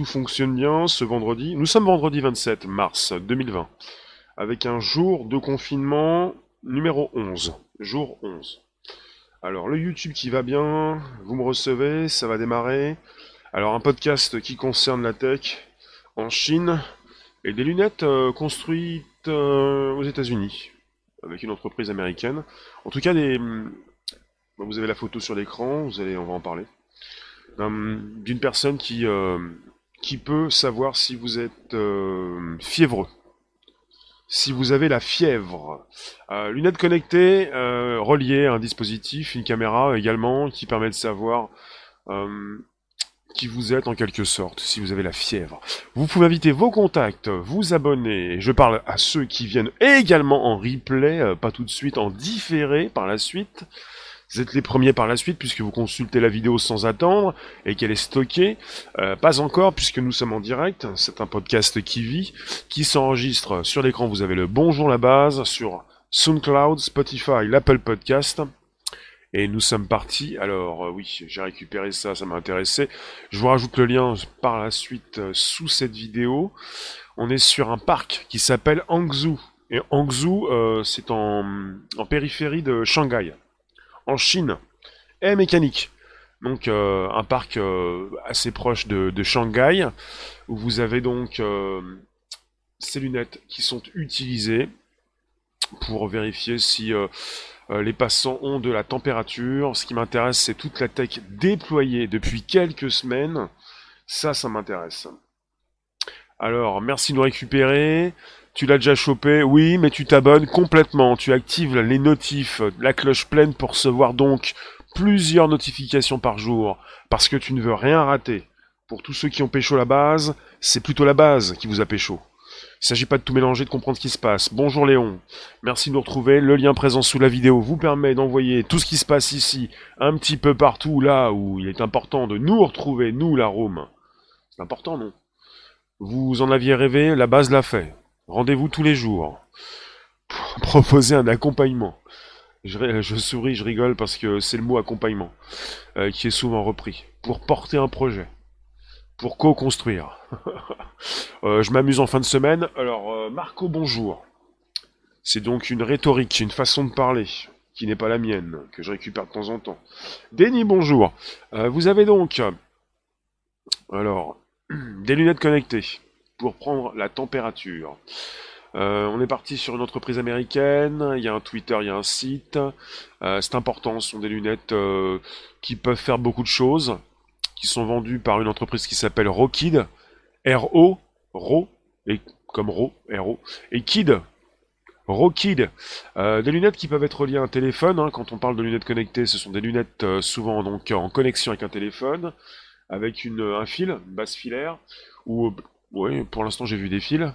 tout fonctionne bien ce vendredi. Nous sommes vendredi 27 mars 2020, avec un jour de confinement numéro 11. Jour 11. Alors le YouTube qui va bien, vous me recevez, ça va démarrer. Alors un podcast qui concerne la tech en Chine et des lunettes euh, construites euh, aux États-Unis avec une entreprise américaine. En tout cas, des, vous avez la photo sur l'écran, vous allez, on va en parler. D'une personne qui, euh, qui peut savoir si vous êtes fiévreux si vous avez la fièvre. Euh, lunettes connectées, euh, reliées à un dispositif, une caméra également, qui permet de savoir euh, qui vous êtes en quelque sorte, si vous avez la fièvre. Vous pouvez inviter vos contacts, vous abonner. Je parle à ceux qui viennent également en replay, euh, pas tout de suite, en différé par la suite. Vous êtes les premiers par la suite puisque vous consultez la vidéo sans attendre et qu'elle est stockée. Euh, pas encore puisque nous sommes en direct. C'est un podcast qui vit, qui s'enregistre sur l'écran. Vous avez le Bonjour la base sur SoundCloud, Spotify, l'Apple Podcast. Et nous sommes partis. Alors euh, oui, j'ai récupéré ça, ça m'a intéressé. Je vous rajoute le lien par la suite euh, sous cette vidéo. On est sur un parc qui s'appelle Hangzhou. Et Hangzhou, c'est en, en périphérie de Shanghai en Chine et mécanique. Donc euh, un parc euh, assez proche de, Shanghai, où vous avez donc euh, ces lunettes qui sont utilisées pour vérifier si les passants ont de la température. Ce qui m'intéresse, c'est toute la tech déployée depuis quelques semaines. Ça, ça m'intéresse. Alors, merci de nous récupérer. Tu l'as déjà chopé, oui, mais tu t'abonnes complètement. Tu actives les notifs, la cloche pleine pour recevoir donc plusieurs notifications par jour, parce que tu ne veux rien rater. Pour tous ceux qui ont pécho la base, c'est plutôt la base qui vous a pécho. Il s'agit pas de tout mélanger, de comprendre ce qui se passe. Bonjour Léon, merci de nous retrouver. Le lien présent sous la vidéo vous permet d'envoyer tout ce qui se passe ici, un petit peu partout là où il est important de nous retrouver, nous la Rome. C'est important, non? Vous en aviez rêvé, la base l'a fait. Rendez-vous tous les jours. Proposer un accompagnement. Je, souris, je rigole parce que c'est le mot accompagnement euh, qui est souvent repris. Pour porter un projet. Pour co-construire. Euh, je m'amuse en fin de semaine. Alors, euh, Marco, bonjour. C'est donc une rhétorique, une façon de parler qui n'est pas la mienne, que je récupère de temps en temps. Denis, bonjour. vous avez donc, alors, des lunettes connectées pour prendre la température. Euh, on est parti sur une entreprise américaine, il y a un Twitter, il y a un site. Euh, c'est important, ce sont des lunettes euh, qui peuvent faire beaucoup de choses, qui sont vendues par une entreprise qui s'appelle Rokid, R-O, Ro, et comme Ro, et Kid, Rokid. des lunettes qui peuvent être liées à un téléphone. Hein. quand on parle de lunettes connectées, ce sont des lunettes souvent donc en connexion avec un téléphone, avec un fil, une base filaire, ou oui, pour l'instant j'ai vu des fils.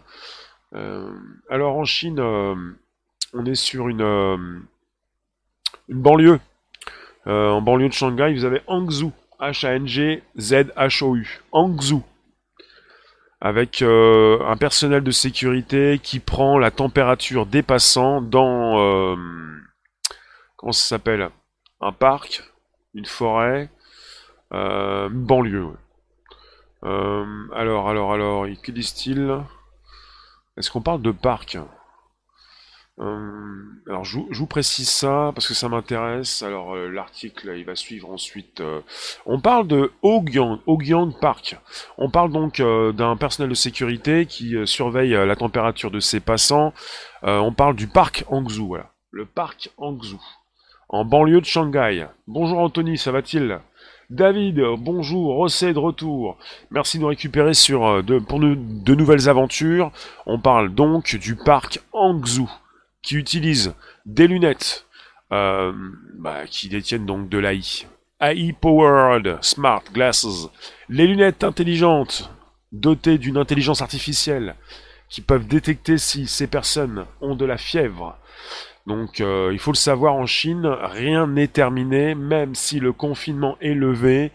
Euh, alors en Chine, euh, on est sur une, euh, une banlieue. en banlieue de Shanghai, vous avez Hangzhou. H-A-N-G-Z-H-O-U. Hangzhou. Avec un personnel de sécurité qui prend la température des passants dans... comment ça s'appelle? Un parc, une forêt, une banlieue. Euh, alors, alors, alors, que disent-ils? Est-ce qu'on parle de parc? Euh, alors je vous, précise ça parce que ça m'intéresse. Alors euh, l'article il va suivre ensuite. on parle de Hogyang Park. On parle donc d'un personnel de sécurité qui surveille la température de ses passants. on parle du parc Hangzhou, voilà. Le parc Hangzhou, en banlieue de Shanghai. Bonjour Anthony, ça va-t-il? David, bonjour, Rosset de retour. Merci de nous récupérer sur, euh, pour de nouvelles aventures. On parle donc du parc Hangzhou, qui utilise des lunettes euh, bah, qui détiennent donc de l'AI. AI Powered Smart Glasses. Les lunettes intelligentes, dotées d'une intelligence artificielle, qui peuvent détecter si ces personnes ont de la fièvre, donc euh, il faut le savoir en Chine, rien n'est terminé, même si le confinement est levé,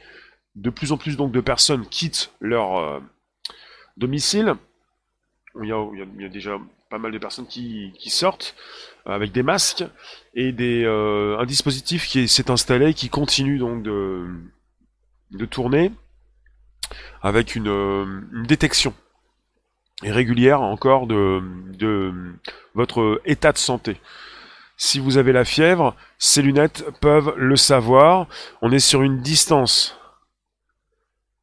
de plus en plus donc de personnes quittent leur euh, domicile. Il y, a, déjà pas mal de personnes qui, sortent euh, avec des masques et des, un dispositif qui s'est installé qui continue donc de, de tourner avec une, détection régulière encore de, de votre état de santé. Si vous avez la fièvre, ces lunettes peuvent le savoir. On est sur une distance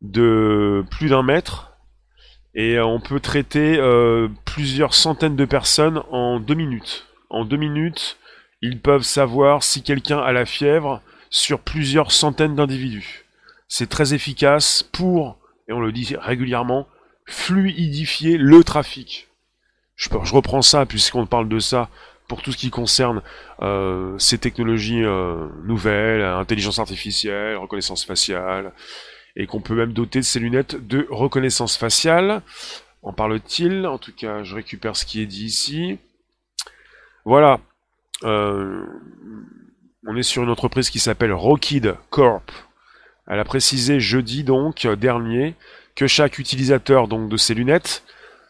de plus d'un mètre et on peut traiter euh, plusieurs centaines de personnes en deux minutes. En deux minutes, ils peuvent savoir si quelqu'un a la fièvre sur plusieurs centaines d'individus. C'est très efficace pour, et on le dit régulièrement, fluidifier le trafic. Je, je reprends ça puisqu'on parle de ça pour tout ce qui concerne euh, ces technologies euh, nouvelles, intelligence artificielle, reconnaissance faciale, et qu'on peut même doter de ces lunettes de reconnaissance faciale. En parle-t-il? En tout cas, je récupère ce qui est dit ici. Voilà. Euh, on est sur une entreprise qui s'appelle Rockid Corp. Elle a précisé jeudi donc dernier que chaque utilisateur donc de ces lunettes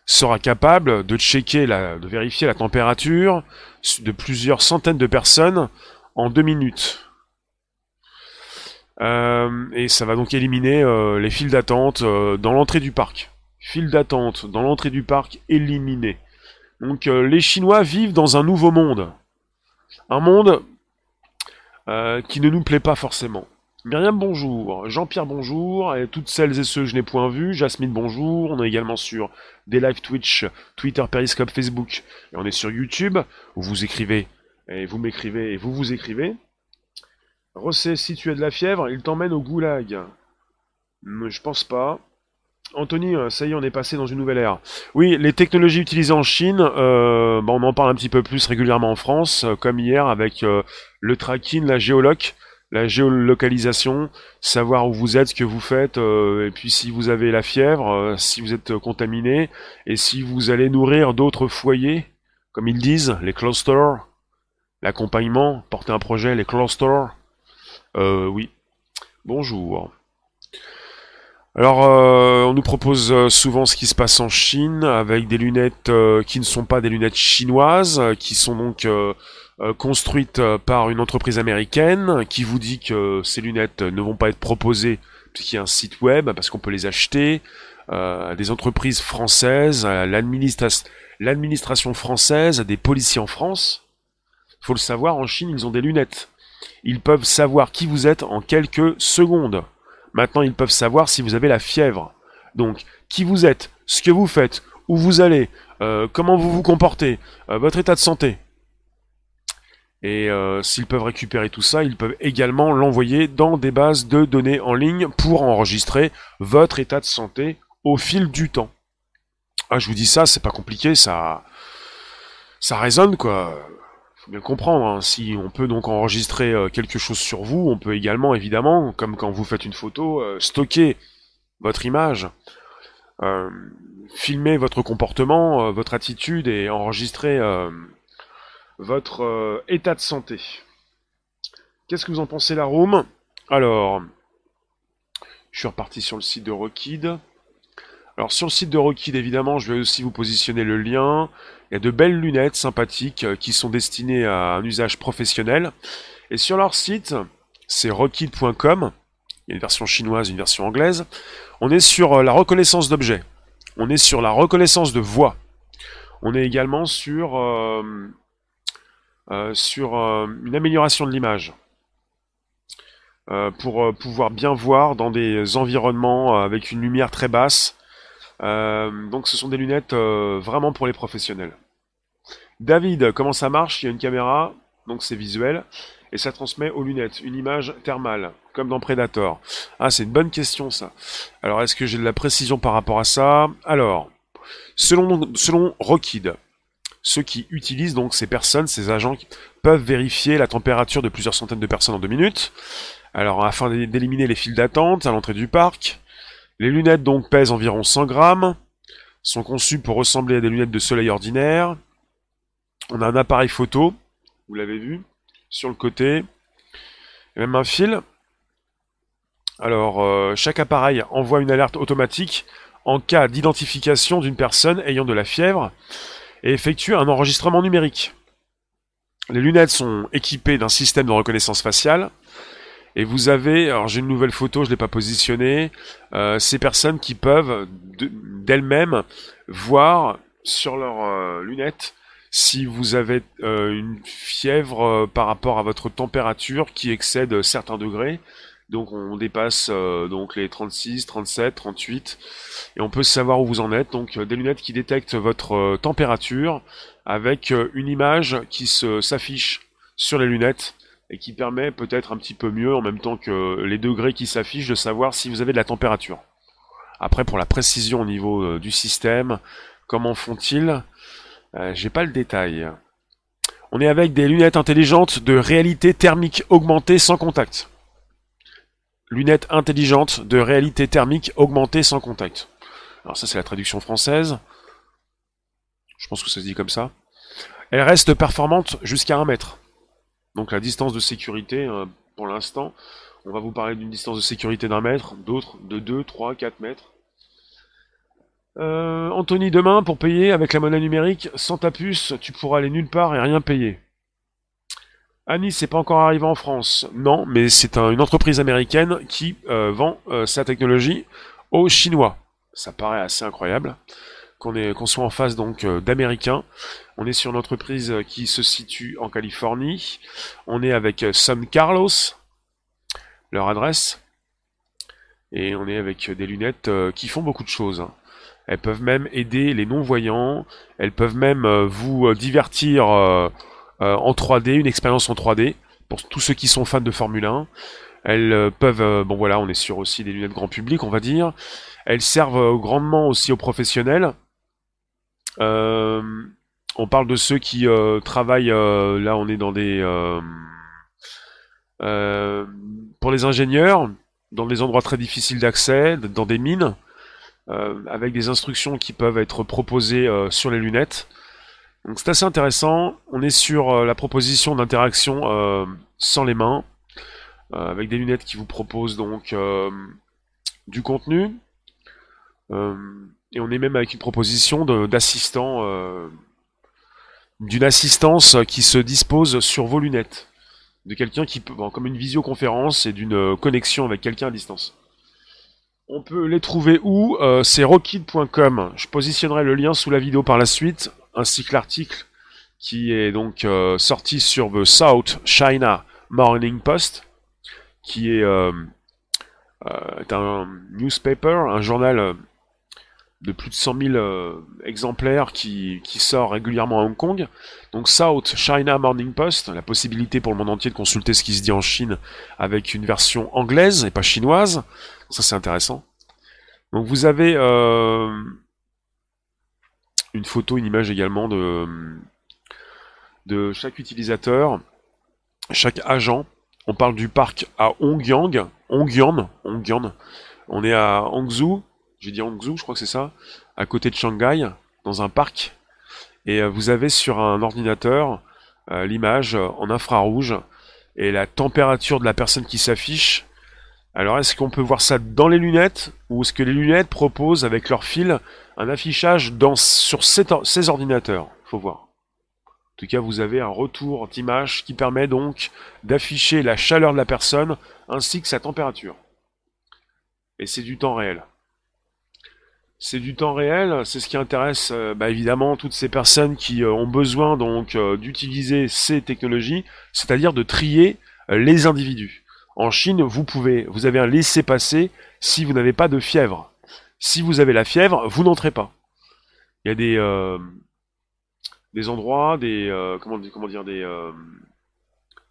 sera capable de checker, vérifier la température de plusieurs centaines de personnes en deux minutes. Euh, et ça va donc éliminer euh, les files d'attente euh, dans l'entrée du parc. Files d'attente dans l'entrée du parc éliminées. Donc les Chinois vivent dans un nouveau monde. Un monde qui ne nous plaît pas forcément. Myriam, bonjour. Jean-Pierre, bonjour. Et toutes celles et ceux que je n'ai point vus. Jasmine, bonjour. On est également sur des live Twitch, Twitter, Periscope, Facebook. Et on est sur YouTube, où vous écrivez, et vous m'écrivez, et vous vous écrivez. Rossé, si tu as de la fièvre, il t'emmène au goulag. Je pense pas. Anthony, euh, ça y est, on est passé dans une nouvelle ère. Oui, les technologies utilisées en Chine, euh, on en parle un petit peu plus régulièrement en France, euh, comme hier avec le tracking, la géoloc la géolocalisation, savoir où vous êtes, ce que vous faites, euh, et puis si vous avez la fièvre, euh, si vous êtes contaminé, et si vous allez nourrir d'autres foyers, comme ils disent, les clusters, l'accompagnement, porter un projet, les clusters. Euh, oui. Bonjour. Alors, on nous propose souvent ce qui se passe en Chine avec des lunettes qui ne sont pas des lunettes chinoises, qui sont donc euh, construite euh, par une entreprise américaine qui vous dit que ces lunettes ne vont pas être proposées puisqu'il y a un site web, parce qu'on peut les acheter, euh, à des entreprises françaises, à l'administration française, à des policiers en France. Faut le savoir, en Chine, ils ont des lunettes. Ils peuvent savoir qui vous êtes en quelques secondes. Maintenant, ils peuvent savoir si vous avez la fièvre. Donc, qui vous êtes, ce que vous faites, où vous allez, comment vous vous comportez, votre état de santé. Et euh, s'ils peuvent récupérer tout ça, ils peuvent également l'envoyer dans des bases de données en ligne pour enregistrer votre état de santé au fil du temps. Ah, je vous dis ça, c'est pas compliqué, ça, ça résonne quoi. Faut bien comprendre. Hein. Si on peut donc enregistrer euh, quelque chose sur vous, on peut également, évidemment, comme quand vous faites une photo, euh, stocker votre image, filmer votre comportement, votre attitude et enregistrer votre euh, état de santé. Qu'est-ce que vous en pensez la room Alors, je suis reparti sur le site de Rockid. Alors sur le site de Rockid, évidemment, je vais aussi vous positionner le lien. Il y a de belles lunettes sympathiques euh, qui sont destinées à un usage professionnel. Et sur leur site, c'est rockid.com. Il y a une version chinoise, une version anglaise. On est sur euh, la reconnaissance d'objets. On est sur la reconnaissance de voix. On est également sur sur euh, une amélioration de l'image. Euh, pour pouvoir bien voir dans des environnements avec une lumière très basse. donc ce sont des lunettes vraiment pour les professionnels. David, comment ça marche? Il y a une caméra, donc c'est visuel, et ça transmet aux lunettes une image thermale, comme dans Predator. Ah, c'est une bonne question ça. Alors, est-ce que j'ai de la précision par rapport à ça? Alors, selon, selon Rockid, ceux qui utilisent donc ces personnes, ces agents peuvent vérifier la température de plusieurs centaines de personnes en deux minutes. Alors afin d'éliminer les files d'attente à l'entrée du parc, les lunettes donc pèsent environ 100 grammes, sont conçues pour ressembler à des lunettes de soleil ordinaire. On a un appareil photo, vous l'avez vu, sur le côté, et même un fil. Alors euh, chaque appareil envoie une alerte automatique en cas d'identification d'une personne ayant de la fièvre et effectue un enregistrement numérique. Les lunettes sont équipées d'un système de reconnaissance faciale Et vous avez, alors j'ai une nouvelle photo, je l'ai pas positionnée, euh, ces personnes qui peuvent d'elles-mêmes voir sur leurs euh, lunettes si vous avez euh, une fièvre par rapport à votre température qui excède certains degrés. Donc on dépasse donc les 36, 37, 38 et on peut savoir où vous en êtes. Donc des lunettes qui détectent votre température avec une image qui s'affiche sur les lunettes et qui permet peut-être un petit peu mieux, en même temps que les degrés qui s'affichent, de savoir si vous avez de la température. Après, pour la précision au niveau euh, du système, comment font-ils? Euh, J'ai pas le détail. On est avec des lunettes intelligentes de réalité thermique augmentée sans contact. Lunettes intelligentes de réalité thermique augmentée sans contact. Alors ça c'est la traduction française. Je pense que ça se dit comme ça. Elles restent performantes jusqu'à 1 mètre. Donc la distance de sécurité, euh, pour l'instant, on va vous parler d'une distance de sécurité d'un mètre, d'autres de 2, 3, 4 mètres. Euh, Anthony, demain, pour payer avec la monnaie numérique, sans ta puce, tu pourras aller nulle part et rien payer. Annie, c'est pas encore arrivé en France. Non, mais c'est une entreprise américaine qui euh, vend sa technologie aux Chinois. Ça paraît assez incroyable qu'on soit en face donc euh, d'Américains. On est sur une entreprise euh, qui se situe en Californie. On est avec euh, San Carlos, leur adresse. Et on est avec des lunettes qui font beaucoup de choses. Hein. Elles peuvent même aider les non-voyants. Elles peuvent même vous divertir en 3D, une expérience en 3D pour tous ceux qui sont fans de Formule 1. Elles peuvent, bon voilà, on est sur aussi des lunettes grand public, on va dire. Elles servent grandement aussi aux professionnels. Euh, on parle de ceux qui euh, travaillent, euh, là on est dans des... pour les ingénieurs, dans des endroits très difficiles d'accès, dans des mines, avec des instructions qui peuvent être proposées sur les lunettes. Donc c'est assez intéressant. On est sur la proposition d'interaction sans les mains, avec des lunettes qui vous proposent donc du contenu, et on est même avec une proposition d'assistant, euh, d'une assistance qui se dispose sur vos lunettes. De quelqu'un qui peut, comme une visioconférence et d'une connexion avec quelqu'un à distance. On peut les trouver où? Euh, C'est rockid.com. Je positionnerai le lien sous la vidéo par la suite, ainsi que l'article qui est donc euh, sorti sur The South China Morning Post, qui est, est un newspaper, un journal de plus de 100 000 euh, exemplaires qui, qui, sort régulièrement à Hong Kong. Donc South China Morning Post, la possibilité pour le monde entier de consulter ce qui se dit en Chine avec une version anglaise et pas chinoise. Ça c'est intéressant. Donc vous avez euh, photo, une image également de, de chaque utilisateur, chaque agent. On parle du parc à Hongyan, Hongyan, Hongyan. On est à Hangzhou, j'ai dit Hangzhou, je crois que c'est ça, à côté de Shanghai, dans un parc. Et euh, vous avez sur un ordinateur euh, l'image en infrarouge et la température de la personne qui s'affiche. Alors est-ce qu'on peut voir ça dans les lunettes ou est-ce que les lunettes proposent avec leur fil un affichage sur ces, ordinateurs? Faut voir. En tout cas, vous avez un retour d'image qui permet donc d'afficher la chaleur de la personne ainsi que sa température. Et c'est du temps réel. C'est du temps réel, c'est ce qui intéresse euh, bah, évidemment toutes ces personnes qui euh, ont besoin donc euh, d'utiliser ces technologies, c'est-à-dire de trier les individus. En Chine, vous pouvez, vous avez un laisser-passer si vous n'avez pas de fièvre. Si vous avez la fièvre, vous n'entrez pas. Il y a des des endroits, des comment, comment dire des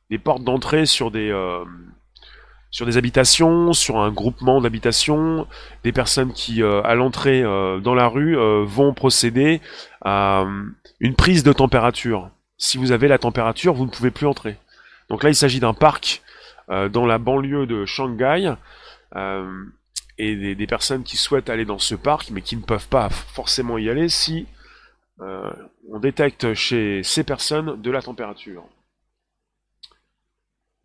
des portes d'entrée sur des sur des habitations, sur un groupement d'habitations, des personnes qui, euh, à l'entrée euh, dans la rue, euh, vont procéder à une prise de température. Si vous avez la température, vous ne pouvez plus entrer. Donc là, il s'agit d'un parc dans la banlieue de Shanghai, et des, personnes qui souhaitent aller dans ce parc, mais qui ne peuvent pas forcément y aller si on détecte chez ces personnes de la température.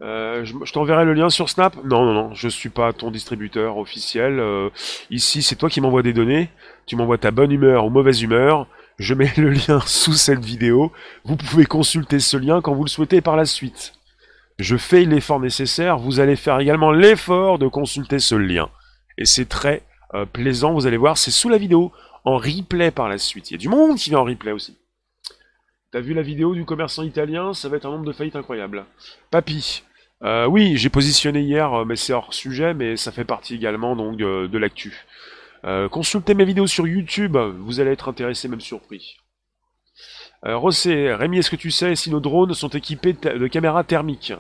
Euh, je, t'enverrai le lien sur Snap Non, non, non, je suis pas ton distributeur officiel. Euh, ici, c'est toi qui m'envoies des données. Tu m'envoies ta bonne humeur ou mauvaise humeur. Je mets le lien sous cette vidéo. Vous pouvez consulter ce lien quand vous le souhaitez par la suite. Je fais l'effort nécessaire, vous allez faire également l'effort de consulter ce lien. Et c'est très euh, plaisant, vous allez voir, c'est sous la vidéo, en replay par la suite. Il y a du monde qui vient en replay aussi. T'as vu la vidéo du commerçant italien Ça va être un nombre de faillites incroyable. Papy. Euh, oui, j'ai positionné hier, euh, mais c'est hors sujet, mais ça fait partie également donc de l'actu. consultez mes vidéos sur YouTube, vous allez être intéressé, même surpris. Rossé, Rémi, est-ce que tu sais si nos drones sont équipés de caméras thermiques?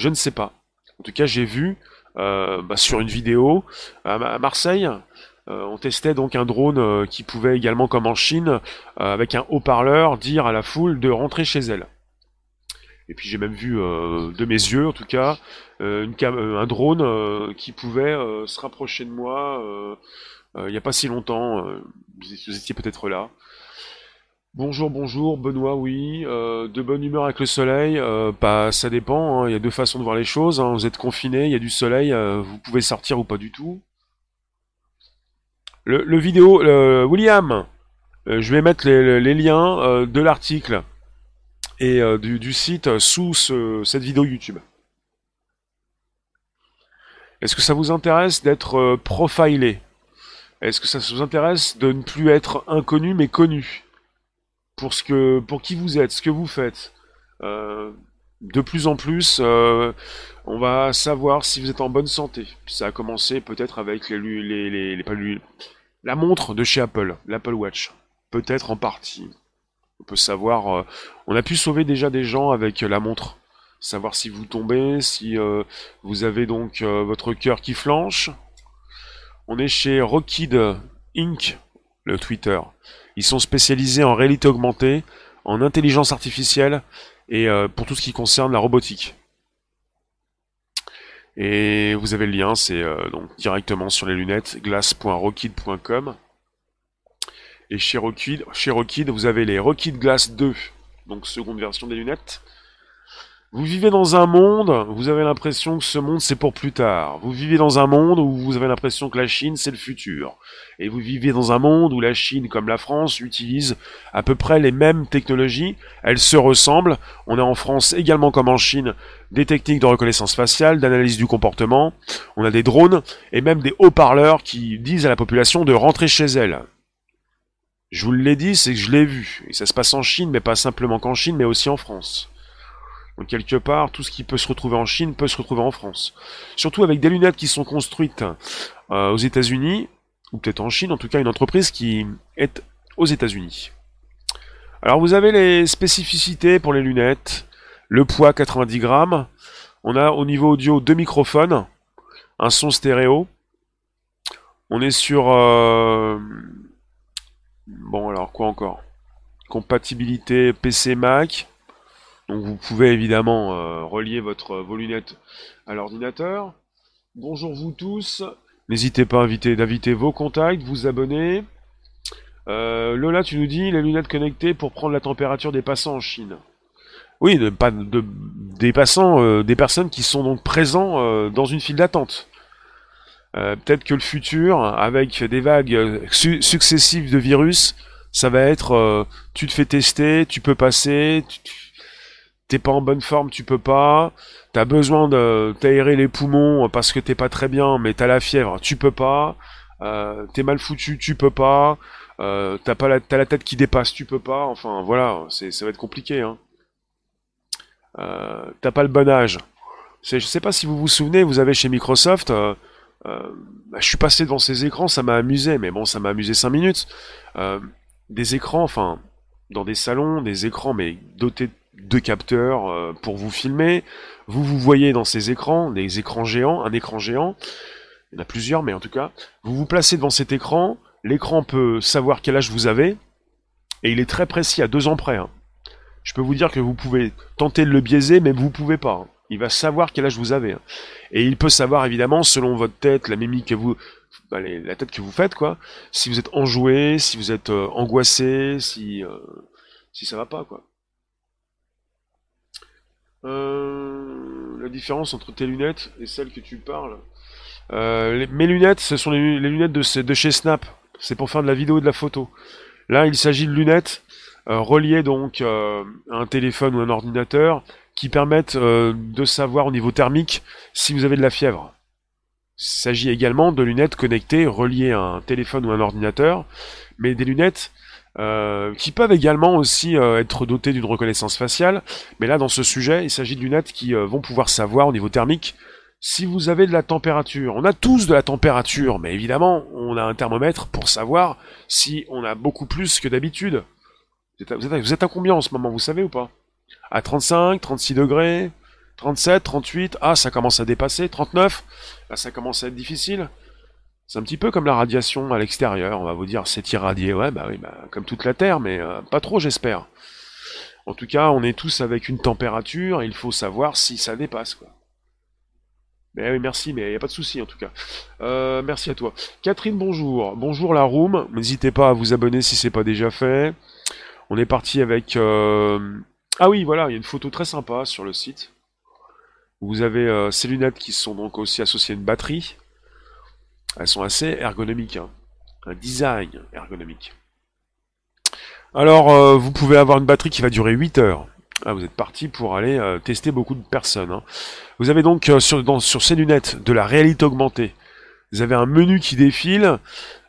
Je ne sais pas. En tout cas, j'ai vu euh, bah, sur une vidéo à, Marseille, euh, on testait donc un drone euh, qui pouvait également, comme en Chine, avec un haut-parleur, dire à la foule de rentrer chez elle. Et puis j'ai même vu de mes yeux, en tout cas, un drone qui pouvait se rapprocher de moi il n'y a pas si longtemps. vous étiez peut-être là. Bonjour, bonjour, Benoît, oui. Euh, de bonne humeur avec le soleil, euh, pas, ça dépend. Hein. Il y a deux façons de voir les choses. Hein. Vous êtes confiné, il y a du soleil, euh, vous pouvez sortir ou pas du tout. Le, vidéo, William, je vais mettre les, liens de l'article et du, site sous cette vidéo YouTube. Est-ce que ça vous intéresse d'être profilé? Est-ce que ça vous intéresse de ne plus être inconnu mais connu? Pour ce que, pour qui vous êtes, ce que vous faites. Euh, de plus en plus, euh, on va savoir si vous êtes en bonne santé. Ça a commencé peut-être avec les, les, la montre de chez Apple, l'Apple Watch. Peut-être en partie. On peut savoir. Euh, on a pu sauver déjà des gens avec la montre. Savoir si vous tombez, si vous avez donc votre cœur qui flanche. On est chez Rockid Inc., le Twitter. Ils sont spécialisés en réalité augmentée, en intelligence artificielle et euh, pour tout ce qui concerne la robotique. Et vous avez le lien, c'est euh, donc directement sur les lunettes glass.rockid.com. Et chez Rockid, chez Rockid, vous avez les Rockid Glass 2, donc seconde version des lunettes, vous vivez dans un monde, vous avez l'impression que ce monde c'est pour plus tard. Vous vivez dans un monde où vous avez l'impression que la Chine c'est le futur. Et vous vivez dans un monde où la Chine comme la France utilise à peu près les mêmes technologies. Elles se ressemblent. On a en France également comme en Chine des techniques de reconnaissance faciale, d'analyse du comportement. On a des drones et même des haut-parleurs qui disent à la population de rentrer chez elle. Je vous l'ai dit, c'est que je l'ai vu. Et ça se passe en Chine, mais pas simplement qu'en Chine, mais aussi en France. Donc quelque part, tout ce qui peut se retrouver en Chine peut se retrouver en France. Surtout avec des lunettes qui sont construites euh, aux États-Unis, ou peut-être en Chine, en tout cas une entreprise qui est aux États-Unis. Alors vous avez les spécificités pour les lunettes, le poids 90 grammes, on a au niveau audio deux microphones, un son stéréo, on est sur... Euh, bon alors quoi encore? Compatibilité PC Mac, donc vous pouvez évidemment euh, relier votre, vos lunettes à l'ordinateur. Bonjour vous tous. N'hésitez pas à inviter, vos contacts, vous abonner. Euh, Lola, tu nous dis les lunettes connectées pour prendre la température des passants en Chine. Oui, pas de, des passants, euh, des personnes qui sont donc présents dans une file d'attente. Peut-être que le futur, avec des vagues successives de virus, ça va être tu te fais tester, tu peux passer, t'es pas en bonne forme, tu peux pas. T'as besoin de t'aérer les poumons parce que t'es pas très bien, mais t'as la fièvre, tu peux pas. Euh, t'es mal foutu, tu peux pas. Euh, t'as pas la, tête qui dépasse, tu peux pas. Enfin voilà, ça va être compliqué. Hein. Euh, t'as pas le bon âge. je sais pas si vous vous souvenez, vous avez chez Microsoft. Je suis passé devant ces écrans, ça m'a amusé, mais bon, ça m'a amusé 5 minutes. des écrans, enfin, dans des salons, des écrans, mais dotés de deux capteurs euh, pour vous filmer. Vous vous voyez dans ces écrans, des écrans géants, un écran géant. Il y en a plusieurs, mais en tout cas, vous vous placez devant cet écran. L'écran peut savoir quel âge vous avez, et il est très précis à deux ans près. Hein. Je peux vous dire que vous pouvez tenter de le biaiser, mais vous pouvez pas. Hein. Il va savoir quel âge vous avez. Hein. Et il peut savoir évidemment, selon votre tête, la mimique que vous, bah, la tête que vous faites, quoi, si vous êtes enjoué, si vous êtes euh, angoissé, si euh, si ça va pas, quoi. Euh, la différence entre tes lunettes et celles que tu parles. Euh, mes lunettes, ce sont les, lunettes de, chez Snap. C'est pour faire de la vidéo et de la photo. Là, il s'agit de lunettes euh, reliées donc à un téléphone ou un ordinateur qui permettent de savoir au niveau thermique si vous avez de la fièvre. Il s'agit également de lunettes connectées, reliées à un téléphone ou un ordinateur, mais des lunettes euh, qui peuvent également aussi euh, être dotées d'une reconnaissance faciale. Mais là, dans ce sujet, il s'agit de lunettes qui vont pouvoir savoir au niveau thermique si vous avez de la température. On a tous de la température, mais évidemment, on a un thermomètre pour savoir si on a beaucoup plus que d'habitude. Vous êtes, à, combien en ce moment, vous savez ou pas? À 35, 36 degrés 37, 38, ah ça commence à dépasser, 39, là ça commence à être difficile. C'est un petit peu comme la radiation à l'extérieur, on va vous dire c'est irradié, ouais bah oui, bah, comme toute la Terre, mais euh, pas trop j'espère. En tout cas, on est tous avec une température, il faut savoir si ça dépasse quoi. Mais oui, merci, mais il n'y a pas de souci en tout cas. Euh, merci à toi. Catherine, bonjour. Bonjour la room. N'hésitez pas à vous abonner si c'est pas déjà fait. On est parti avec... Euh, ah oui, voilà, il y a une photo très sympa sur le site. Vous avez ces lunettes qui sont donc aussi associées à une batterie. Elles sont assez ergonomiques. Hein. Un design ergonomique. Alors, euh, vous pouvez avoir une batterie qui va durer 8 heures. Ah, vous êtes parti pour aller tester beaucoup de personnes. Hein. Vous avez donc sur, sur ces lunettes de la réalité augmentée. Vous avez un menu qui défile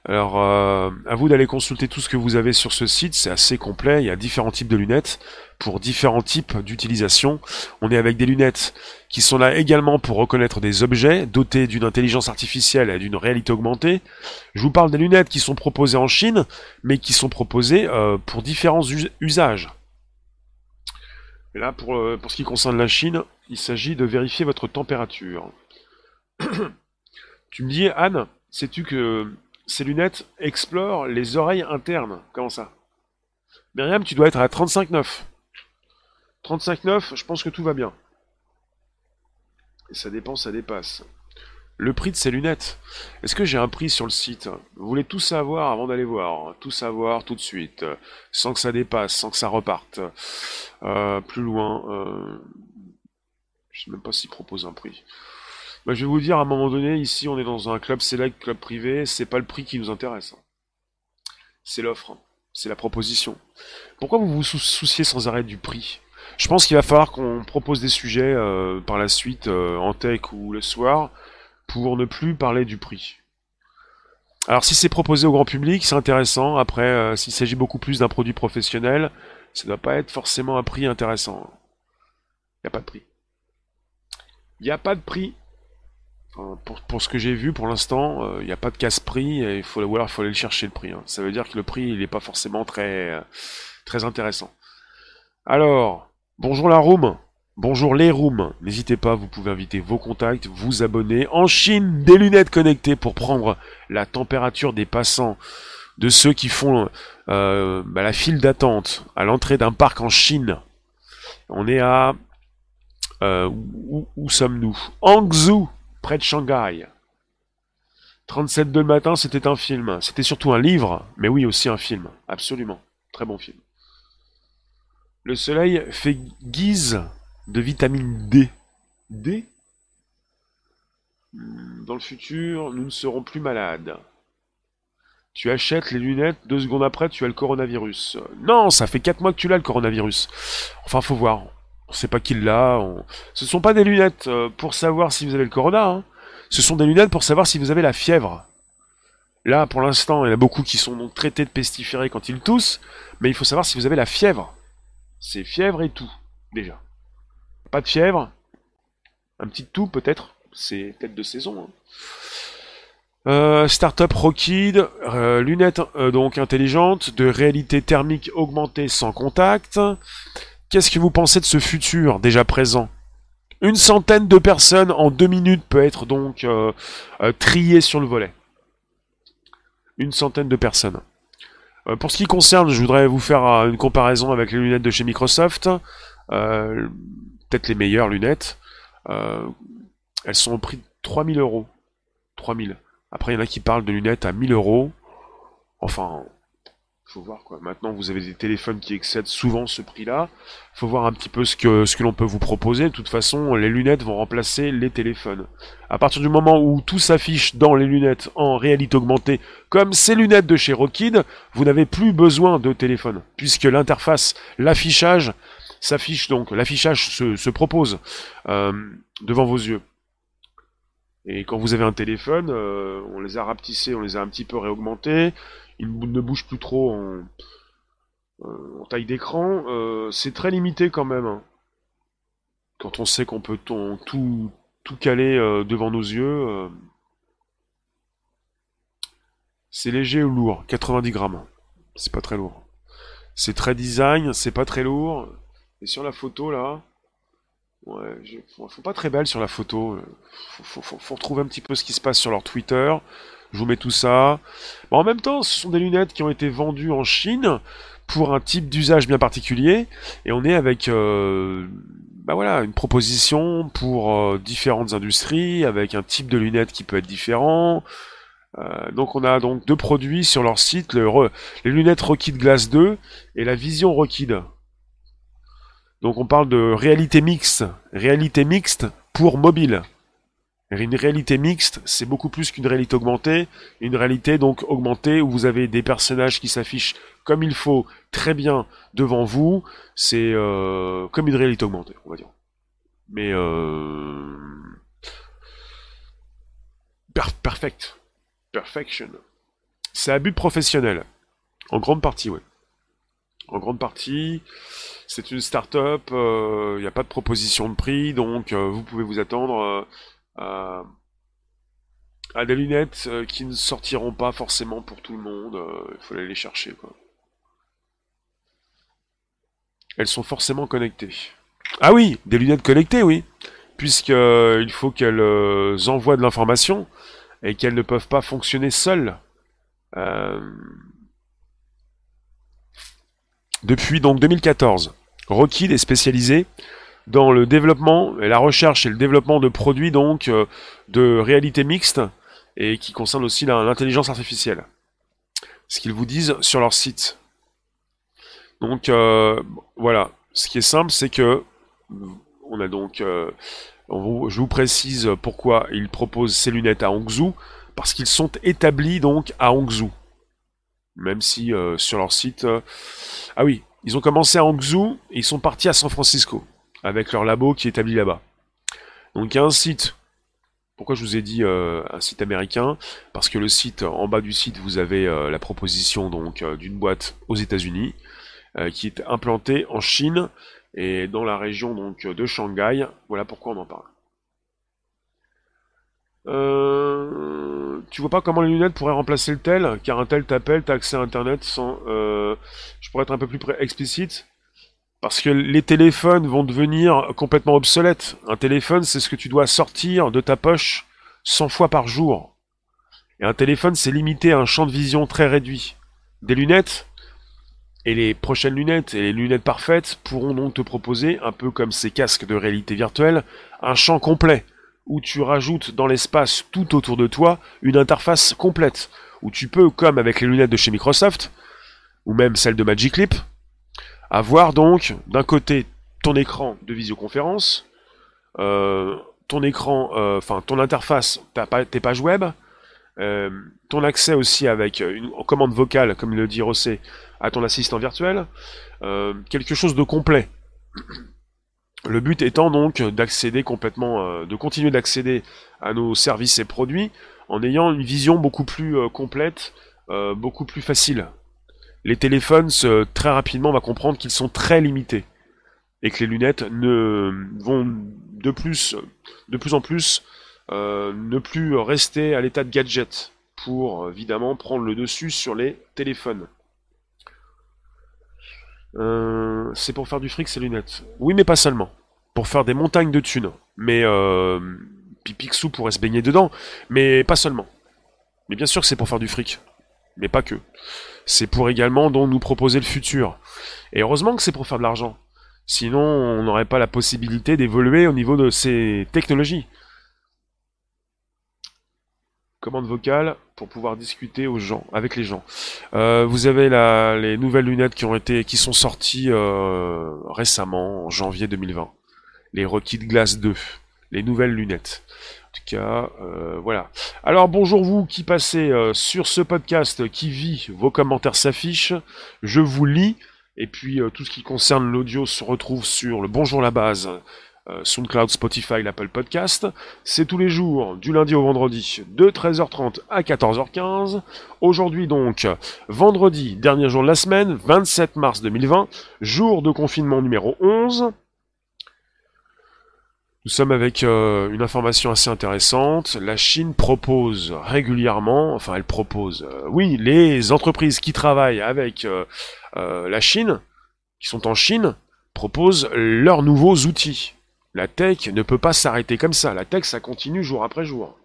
alors, euh, à vous d'aller consulter tout ce que vous avez sur ce site, c'est assez complet, il y a différents types de lunettes pour différents types d'utilisation. On est avec des lunettes qui sont là également pour reconnaître des objets dotés d'une intelligence artificielle et d'une réalité augmentée. Je vous parle des lunettes qui sont proposées en Chine, mais qui sont proposées euh, pour différents usages. Et là, pour, euh, pour ce qui concerne la Chine, il s'agit de vérifier votre température. tu me dis, Anne, sais-tu que ces lunettes explorent les oreilles internes? Comment ça? Myriam, tu dois être à 35,9. 35,9, je pense que tout va bien. Et ça dépend, ça dépasse. Le prix de ces lunettes. Est-ce que j'ai un prix sur le site? Vous voulez tout savoir avant d'aller voir. Tout savoir tout de suite. Sans que ça dépasse, sans que ça reparte. Euh, plus loin. Euh... Je sais même pas s'il propose un prix. Bah, je vais vous dire, à un moment donné, ici, on est dans un club select, club privé, c'est pas le prix qui nous intéresse. C'est l'offre, c'est la proposition. Pourquoi vous vous souciez sans arrêt du prix? Je pense qu'il va falloir qu'on propose des sujets euh, par la suite, euh, en tech ou le soir, pour ne plus parler du prix. Alors si c'est proposé au grand public, c'est intéressant. Après, euh, s'il s'agit beaucoup plus d'un produit professionnel, ça ne doit pas être forcément un prix intéressant. Il n'y a pas de prix. Il n'y a pas de prix pour, ce que j'ai vu pour l'instant, il euh, n'y a pas de casse-prix, il faut, ou alors il faut aller le chercher le prix. Hein. Ça veut dire que le prix, il n'est pas forcément très, euh, très intéressant. Alors, bonjour la room, bonjour les rooms. N'hésitez pas, vous pouvez inviter vos contacts, vous abonner. En Chine, des lunettes connectées pour prendre la température des passants, de ceux qui font euh, bah, la file d'attente à l'entrée d'un parc en Chine. On est à... où sommes-nous? Hangzhou près de Shanghai. 37 de matin, c'était un film. C'était surtout un livre, mais oui, aussi un film. Absolument. Très bon film. Le soleil fait guise de vitamine D. D? Hmm, Dans le futur, nous ne serons plus malades. Tu achètes les lunettes, deux secondes après, tu as le coronavirus. Non, ça fait 4 mois que tu l'as, le coronavirus. Enfin, faut voir on sait pas qui l'a. Ce sont pas des lunettes euh, pour savoir si vous avez le corona. Hein. Ce sont des lunettes pour savoir si vous avez la fièvre. Là, pour l'instant, il y en a beaucoup qui sont traités de pestiférés quand ils toussent, mais il faut savoir si vous avez la fièvre. C'est fièvre et tout, déjà. Pas de fièvre, un petit tout peut-être, c'est peut-être de saison. Hein. Euh, startup Rockid, euh, lunettes donc intelligentes, de réalité thermique augmentée sans contact, Qu'est-ce que vous pensez de ce futur déjà présent? Une centaine de personnes en deux minutes peut être donc euh, euh, triées sur le volet. Une centaine de personnes. Euh, pour ce qui concerne, je voudrais vous faire une comparaison avec les lunettes de chez Microsoft. Peut-être les meilleures lunettes. elles sont au prix de 3000 euros. 3000. Après, il y en a qui parlent de lunettes à 1000 euros. Enfin, faut voir quoi. Maintenant, vous avez des téléphones qui excèdent souvent ce prix-là. Faut voir un petit peu ce que l'on peut vous proposer. De toute façon, les lunettes vont remplacer les téléphones. À partir du moment où tout s'affiche dans les lunettes en réalité augmentée, comme ces lunettes de chez Rockid, vous n'avez plus besoin de téléphone, puisque l'interface, l'affichage s'affiche donc, l'affichage se, propose euh, devant vos yeux. Et quand vous avez un téléphone, euh, on les a rapetissés, on les a un petit peu réaugmentés, ils ne bougent plus trop en, taille d'écran. c'est très limité quand même. Hein. Quand on sait qu'on peut tout, caler devant nos yeux. c'est léger ou lourd, 90 grammes. C'est pas très lourd. C'est très design, c'est pas très lourd. Et sur la photo là, ouais, je, faut, pas très belle sur la photo. Faut, faut, retrouver un petit peu ce qui se passe sur leur Twitter. Je vous mets tout ça. en même temps, ce sont des lunettes qui ont été vendues en Chine pour un type d'usage bien particulier. Et on est avec euh, bah voilà, une proposition pour euh, différentes industries, avec un type de lunettes qui peut être différent, euh, donc on a donc deux produits sur leur site, les lunettes Rockid Glass 2 et la Vision Rockid. Donc on parle de réalité mixte, réalité mixte pour mobile. Une réalité mixte, c'est beaucoup plus qu'une réalité augmentée. Une réalité donc augmentée où vous avez des personnages qui s'affichent comme il faut, très bien devant vous. C'est euh, comme une réalité augmentée, on va dire. Mais euh... perfect. Perfection. C'est à but professionnel. En grande partie, oui. En grande partie, c'est une start-up, il euh, n'y a pas de proposition de prix, donc vous pouvez vous attendre euh, à, des lunettes qui ne sortiront pas forcément pour tout le monde. Il faut aller les chercher, quoi. Elles sont forcément connectées. Ah oui, des lunettes connectées, oui. Puisqu'il faut qu'elles envoient de l'information et qu'elles ne peuvent pas fonctionner seules. Euh, depuis donc 2014, Rockid est spécialisé dans le développement et la recherche et le développement de produits donc euh, de réalité mixte et qui concernent aussi l'intelligence artificielle. Ce qu'ils vous disent sur leur site. Donc euh, voilà, ce qui est simple, c'est que on a donc je vous précise pourquoi ils proposent ces lunettes à Hangzhou, parce qu'ils sont établis donc à Hangzhou. Même si euh, sur leur site... Euh, ah oui, ils ont commencé à Hangzhou et ils sont partis à San Francisco, avec leur labo qui est établi là-bas. Donc il y a un site. Pourquoi je vous ai dit euh, un site américain? Parce que le site, en bas du site, vous avez la proposition donc d'une boîte aux États-Unis, qui est implantée en Chine et dans la région donc de Shanghai. Voilà pourquoi on en parle. Euh, tu vois pas comment les lunettes pourraient remplacer le tel? Car un tel t'appelle, t'as accès à internet sans... Euh, je pourrais être un peu plus explicite. Parce que les téléphones vont devenir complètement obsolètes. Un téléphone, c'est ce que tu dois sortir de ta poche 100 fois par jour. Et un téléphone, c'est limité à un champ de vision très réduit. Des lunettes, et les prochaines lunettes et les lunettes parfaites pourront donc te proposer, un peu comme ces casques de réalité virtuelle, un champ complet, où tu rajoutes dans l'espace tout autour de toi une interface complète, où tu peux, comme avec les lunettes de chez Microsoft, ou même celles de Magic Leap, avoir donc d'un côté ton écran de visioconférence, euh, ton écran, euh, enfin ton interface, tes pages web, euh, ton accès aussi avec une commande vocale, comme le dit Rossé, à ton assistant virtuel, quelque chose de complet. Le but étant donc d'accéder complètement, de continuer d'accéder à nos services et produits en ayant une vision beaucoup plus complète, beaucoup plus facile. Les téléphones, très rapidement, on va comprendre qu'ils sont très limités et que les lunettes ne vont de plus, en plus, ne plus rester à l'état de gadget pour évidemment prendre le dessus sur les téléphones. Euh, c'est pour faire du fric ces lunettes. Oui, mais pas seulement. Pour faire des montagnes de thunes. Mais euh, Pipixou pourrait se baigner dedans, mais pas seulement. Mais bien sûr que c'est pour faire du fric. Mais pas que. C'est pour également donc nous proposer le futur. Et heureusement que c'est pour faire de l'argent. Sinon, on n'aurait pas la possibilité d'évoluer au niveau de ces technologies commande vocale pour pouvoir discuter aux gens, avec les gens. Euh, vous avez la, les nouvelles lunettes qui ont été, qui sont sorties euh, récemment en janvier 2020. Les Rocket Glass 2, les nouvelles lunettes. En tout cas, euh, voilà. Alors bonjour vous qui passez sur ce podcast qui vit, vos commentaires s'affichent. Je vous lis Et puis tout ce qui concerne l'audio se retrouve sur le Bonjour la base, SoundCloud, Spotify, l'Apple Podcast. C'est tous les jours, du lundi au vendredi, de 13h30 à 14h15. Aujourd'hui donc, vendredi, dernier jour de la semaine, 27 mars 2020, jour de confinement numéro 11. Nous sommes avec euh, une information assez intéressante. La Chine propose régulièrement, enfin elle propose, euh, oui, les entreprises qui travaillent avec euh, la Chine, qui sont en Chine, proposent leurs nouveaux outils. La tech ne peut pas s'arrêter comme ça. La tech, ça continue jour après jour.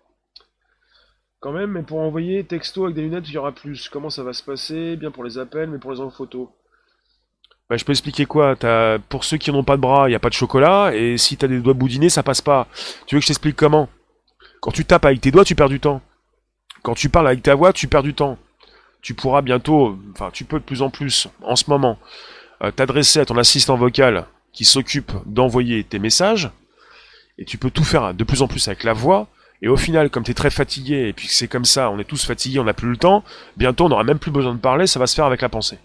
Quand même, mais pour envoyer texto avec des lunettes, il y aura plus. Comment ça va se passer? Bien pour les appels, mais pour les en photo. Bah, je peux expliquer quoi Pour ceux qui n'ont pas de bras, il n'y a pas de chocolat, et si t'as des doigts boudinés, ça passe pas. Tu veux que je t'explique comment? Quand tu tapes avec tes doigts, tu perds du temps. Quand tu parles avec ta voix, tu perds du temps. Tu pourras bientôt, enfin tu peux de plus en plus, en ce moment, euh, t'adresser à ton assistant vocal qui s'occupe d'envoyer tes messages, et tu peux tout faire de plus en plus avec la voix, et au final, comme tu es très fatigué, et puis c'est comme ça, on est tous fatigués, on n'a plus le temps, bientôt on n'aura même plus besoin de parler, ça va se faire avec la pensée.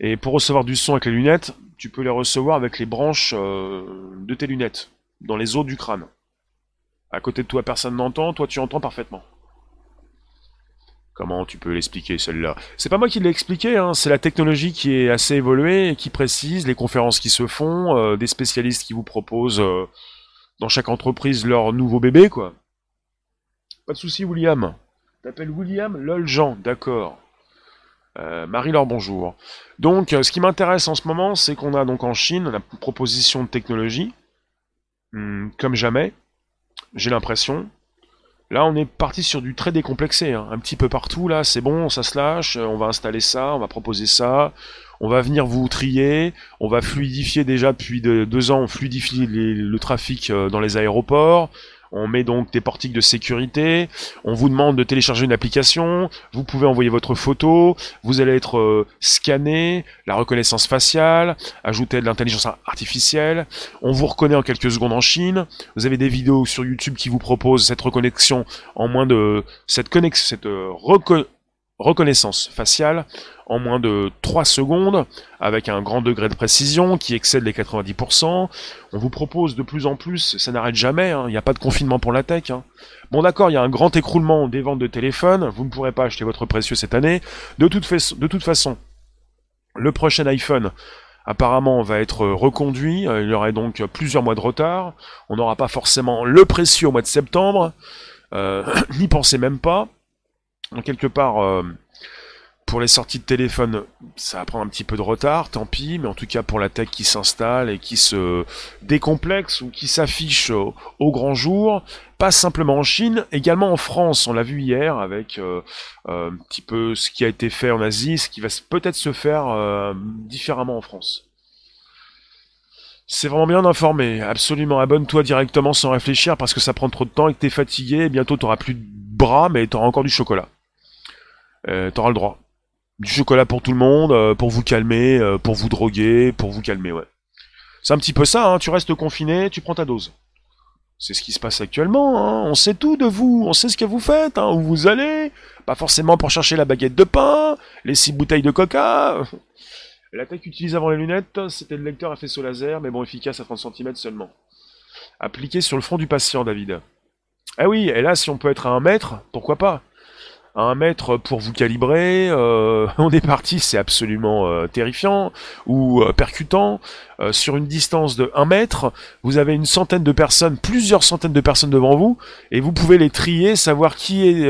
Et pour recevoir du son avec les lunettes, tu peux les recevoir avec les branches euh, de tes lunettes, dans les os du crâne. À côté de toi, personne n'entend, toi tu entends parfaitement. Comment tu peux l'expliquer celle-là? C'est pas moi qui l'ai expliqué, hein, c'est la technologie qui est assez évoluée et qui précise les conférences qui se font, euh, des spécialistes qui vous proposent euh, dans chaque entreprise leur nouveau bébé, quoi. Pas de souci, William. T'appelles William Lol Jean, d'accord. Euh, Marie-Laure, bonjour. Donc, euh, ce qui m'intéresse en ce moment, c'est qu'on a donc en Chine la proposition de technologie, hmm, comme jamais, j'ai l'impression. Là, on est parti sur du très décomplexé, hein. un petit peu partout, là, c'est bon, ça se lâche, euh, on va installer ça, on va proposer ça, on va venir vous trier, on va fluidifier déjà depuis deux ans, on fluidifie le trafic dans les aéroports, on met donc des portiques de sécurité, on vous demande de télécharger une application, vous pouvez envoyer votre photo, vous allez être euh, scanné, la reconnaissance faciale, ajouter de l'intelligence artificielle, on vous reconnaît en quelques secondes en Chine, vous avez des vidéos sur YouTube qui vous proposent cette reconnexion en moins de cette connexion, cette euh, reconnaissance faciale en moins de 3 secondes, avec un grand degré de précision qui excède les 90%. On vous propose de plus en plus, ça n'arrête jamais, hein, il n'y a pas de confinement pour la tech. Hein. Bon d'accord, il y a un grand écroulement des ventes de téléphones, vous ne pourrez pas acheter votre précieux cette année. De toute, de toute façon, le prochain iPhone apparemment va être reconduit, euh, il y aurait donc plusieurs mois de retard, on n'aura pas forcément le précieux au mois de septembre, euh, n'y pensez même pas. En quelque part, euh, pour les sorties de téléphone, ça va prendre un petit peu de retard, tant pis, mais en tout cas pour la tech qui s'installe et qui se décomplexe ou qui s'affiche au, grand jour, pas simplement en Chine, également en France. On l'a vu hier avec euh, euh, un petit peu ce qui a été fait en Asie, ce qui va peut-être se faire euh, différemment en France. C'est vraiment bien d'informer, absolument. Abonne-toi directement sans réfléchir parce que ça prend trop de temps et que t'es fatigué. Et bientôt t'auras plus de bras, mais t'auras encore du chocolat. T'auras le droit du chocolat pour tout le monde, euh, pour vous calmer, euh, pour vous droguer, pour vous calmer, ouais. C'est un petit peu ça, hein, tu restes confiné, tu prends ta dose. C'est ce qui se passe actuellement, hein. on sait tout de vous, on sait ce que vous faites, hein, où vous allez, pas forcément pour chercher la baguette de pain, les six bouteilles de coca. La tech utilisée avant les lunettes, c'était le lecteur à faisceau laser, mais bon, efficace à 30 cm seulement. Appliqué sur le front du patient, David. Ah oui, et là, si on peut être à un mètre, pourquoi pas? Un mètre pour vous calibrer. Euh, on est parti, c'est absolument euh, terrifiant ou euh, percutant. sur une distance de 1 mètre, vous avez une centaine de personnes, plusieurs centaines de personnes devant vous, et vous pouvez les trier, savoir qui est